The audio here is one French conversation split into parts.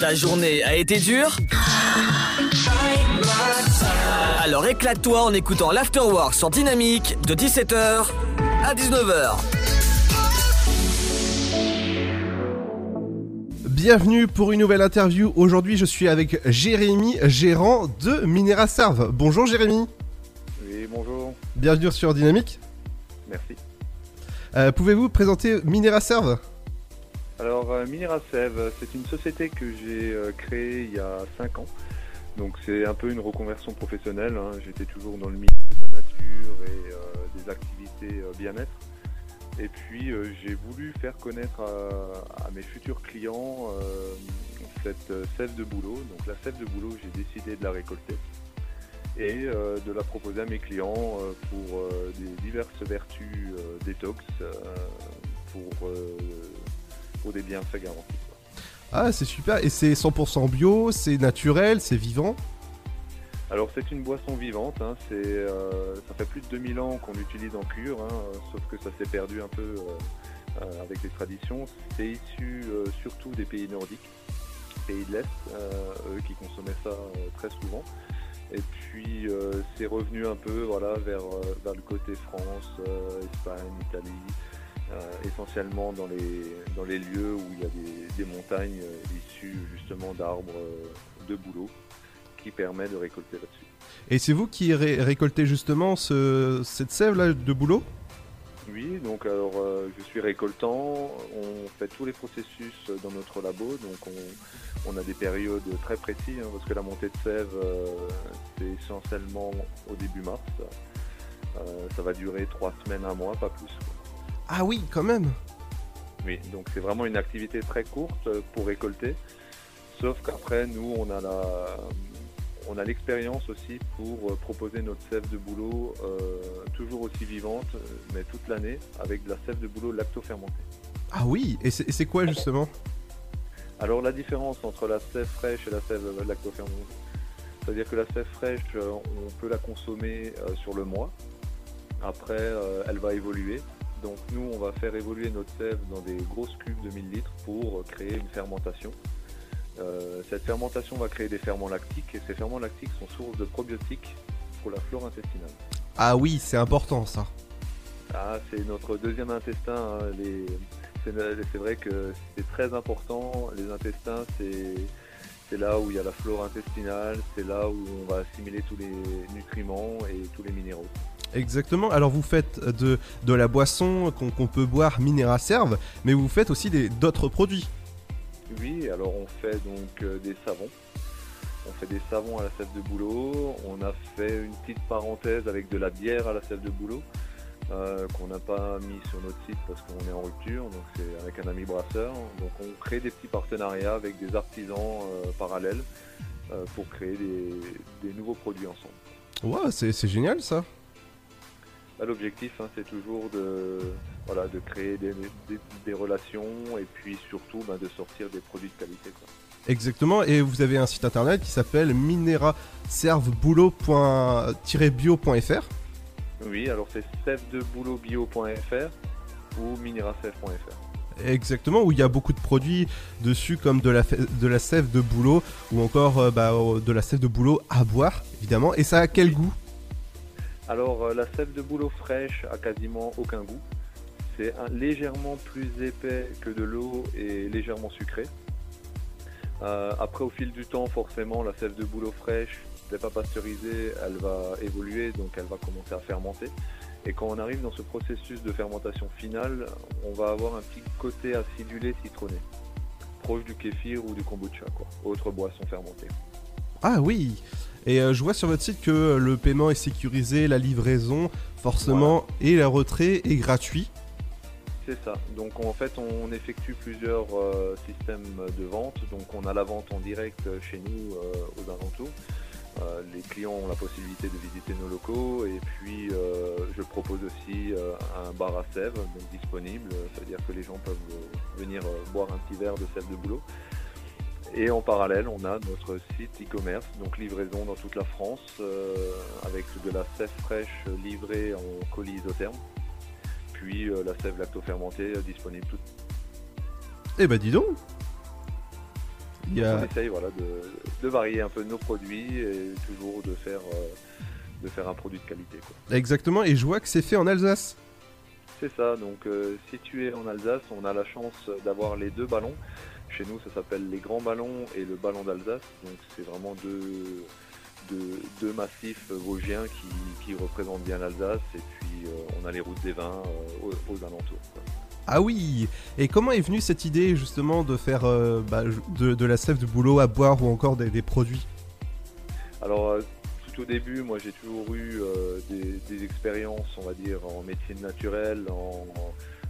Ta journée a été dure Alors éclate-toi en écoutant l'Afterwork sur Dynamique de 17h à 19h. Bienvenue pour une nouvelle interview. Aujourd'hui, je suis avec Jérémy, gérant de Minera Serve. Bonjour Jérémy. Oui, bonjour. Bienvenue sur Dynamique. Merci. Euh, Pouvez-vous présenter Minera Serve? Alors, euh, Minera Sève, c'est une société que j'ai euh, créée il y a 5 ans. Donc, c'est un peu une reconversion professionnelle. hein. J'étais toujours dans le milieu de la nature et euh, des activités bien-être. Et puis, j'ai voulu faire connaître à, mes futurs clients cette sève de boulot. Donc, la sève de boulot, j'ai décidé de la récolter et de la proposer à mes clients pour des diverses vertus détox, pour, pour des bienfaits garantis. quoi. Ah, c'est super. Et c'est 100% bio, c'est naturel, c'est vivant? Alors c'est une boisson vivante, hein, c'est, euh, ça fait plus de 2000 ans qu'on l'utilise en cure, hein, euh, sauf que ça s'est perdu un peu euh, avec les traditions. C'est issu surtout des pays nordiques, pays de l'Est, eux qui consommaient ça très souvent. Et puis c'est revenu un peu voilà, vers, vers le côté France, Espagne, Italie, essentiellement dans les, dans les lieux où il y a des, des montagnes euh, issues justement d'arbres euh, de bouleau qui permet de récolter là-dessus. Et c'est vous qui ré- récoltez justement ce- cette sève là de boulot Oui, donc alors euh, je suis récoltant, on fait tous les processus dans notre labo, donc on, on a des périodes très précises, hein, parce que la montée de sève, euh, c'est essentiellement au début mars. Euh, ça va durer trois semaines, un mois, pas plus. quoi. Ah oui, quand même. Oui, donc c'est vraiment une activité très courte euh, pour récolter, sauf qu'après nous on a la on a l'expérience aussi pour euh, proposer notre sève de boulot euh, toujours aussi vivante, mais toute l'année, avec de la sève de boulot lacto-fermentée. Ah oui. Et c'est quoi justement? Alors la différence entre la sève fraîche et la sève lacto-fermentée, c'est-à-dire que la sève fraîche, on peut la consommer sur le mois. Après, elle va évoluer. Donc nous, on va faire évoluer notre sève dans des grosses cubes de 1000 litres pour créer une fermentation. Euh, cette fermentation va créer des ferments lactiques et ces ferments lactiques sont source de probiotiques pour la flore intestinale. Ah oui, c'est important ça. Ah, c'est notre deuxième intestin. hein. Les- c'est vrai que c'est très important. Les intestins, c'est c'est là où il y a la flore intestinale, c'est là où on va assimiler tous les nutriments et tous les minéraux. Exactement. Alors vous faites de, de la boisson qu'on peut boire Minera Serve, mais vous faites aussi d'autres produits. Oui, alors on fait donc euh, des savons. On fait des savons à la sève de bouleau. On a fait une petite parenthèse avec de la bière à la sève de bouleau euh, qu'on n'a pas mis sur notre site parce qu'on est en rupture. Donc c'est avec un ami brasseur. Donc on crée des petits partenariats avec des artisans euh, parallèles euh, pour créer des, des nouveaux produits ensemble. Ouais, c'est génial ça. Bah, L'objectif, hein, c'est toujours de, voilà, de créer des, des- des relations et puis surtout bah, de sortir des produits de qualité. quoi. Exactement, et vous avez un site internet qui s'appelle mineraserveboulot.-bio.fr. Oui, alors c'est sèvedeboulotbio.fr ou minerasève.fr. Exactement, où il y a beaucoup de produits dessus, comme de la, fe- de la sève de boulot, ou encore euh, bah, euh, de la sève de boulot à boire, évidemment. Et ça a quel goût? Alors euh, la sève de boulot fraîche a quasiment aucun goût. C'est légèrement plus épais que de l'eau et légèrement sucré. Euh, après, au fil du temps, forcément, la sève de boulot fraîche n'est pas pasteurisée, elle va évoluer, donc elle va commencer à fermenter. Et quand on arrive dans ce processus de fermentation finale, on va avoir un petit côté acidulé citronné, proche du kéfir ou du kombucha, quoi. Autre boisson fermentée. Ah oui Et euh, je vois sur votre site que le paiement est sécurisé, la livraison, forcément, et le retrait est gratuit. C'est ça. Donc en fait, on effectue plusieurs euh, systèmes de vente. Donc on a la vente en direct chez nous euh, aux alentours. Euh, les clients ont la possibilité de visiter nos locaux et puis euh, je propose aussi euh, un bar à sève disponible. Ça veut dire que les gens peuvent venir boire un petit verre de sève de boulot. Et en parallèle, on a notre site e-commerce, donc livraison dans toute la France, avec de la sève fraîche livrée en colis isotherme puis la sève lacto-fermentée disponible tout. Eh bah dis donc Il y a- On essaye voilà, de, de varier un peu nos produits et toujours de faire, euh, de faire un produit de qualité. Quoi. Exactement, et je vois que c'est fait en Alsace. C'est ça, donc euh, situé en Alsace, on a la chance d'avoir les deux ballons. Chez nous, ça s'appelle les grands ballons et le ballon d'Alsace. Donc c'est vraiment deux, deux, deux massifs vosgiens qui, qui représentent bien l'Alsace. Et puis euh, on a les routes des vins aux, aux alentours. quoi. Ah oui Et comment est venue cette idée justement de faire euh, bah, de, la sève de boulot à boire ou encore des, produits? Alors euh, tout au début, moi j'ai toujours eu euh, des, expériences, on va dire, en médecine naturelle, en,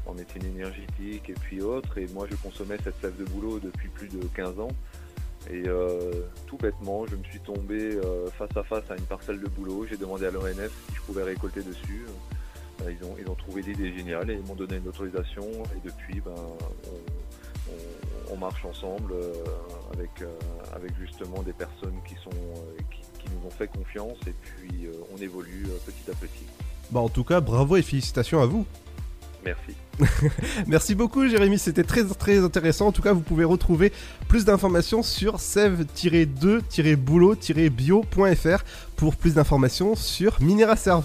en médecine énergétique et puis autres. Et moi je consommais cette sève de boulot depuis plus de 15 ans. Et tout bêtement, je me suis tombé face à face à une parcelle de boulot. J'ai demandé à l'ONF si je pouvais récolter dessus. Euh, Ils ont, ils ont trouvé l'idée géniale et ils m'ont donné une autorisation. Et depuis, ben, on, on- on marche ensemble euh, avec, euh, avec justement des personnes qui, sont, euh, qui, qui nous ont fait confiance et puis on évolue petit à petit. Bah en tout cas, bravo et félicitations à vous Merci. Merci beaucoup Jérémy, c'était très très intéressant. En tout cas, vous pouvez retrouver plus d'informations sur sève-2-boulot-bio.fr pour plus d'informations sur Mineraserve.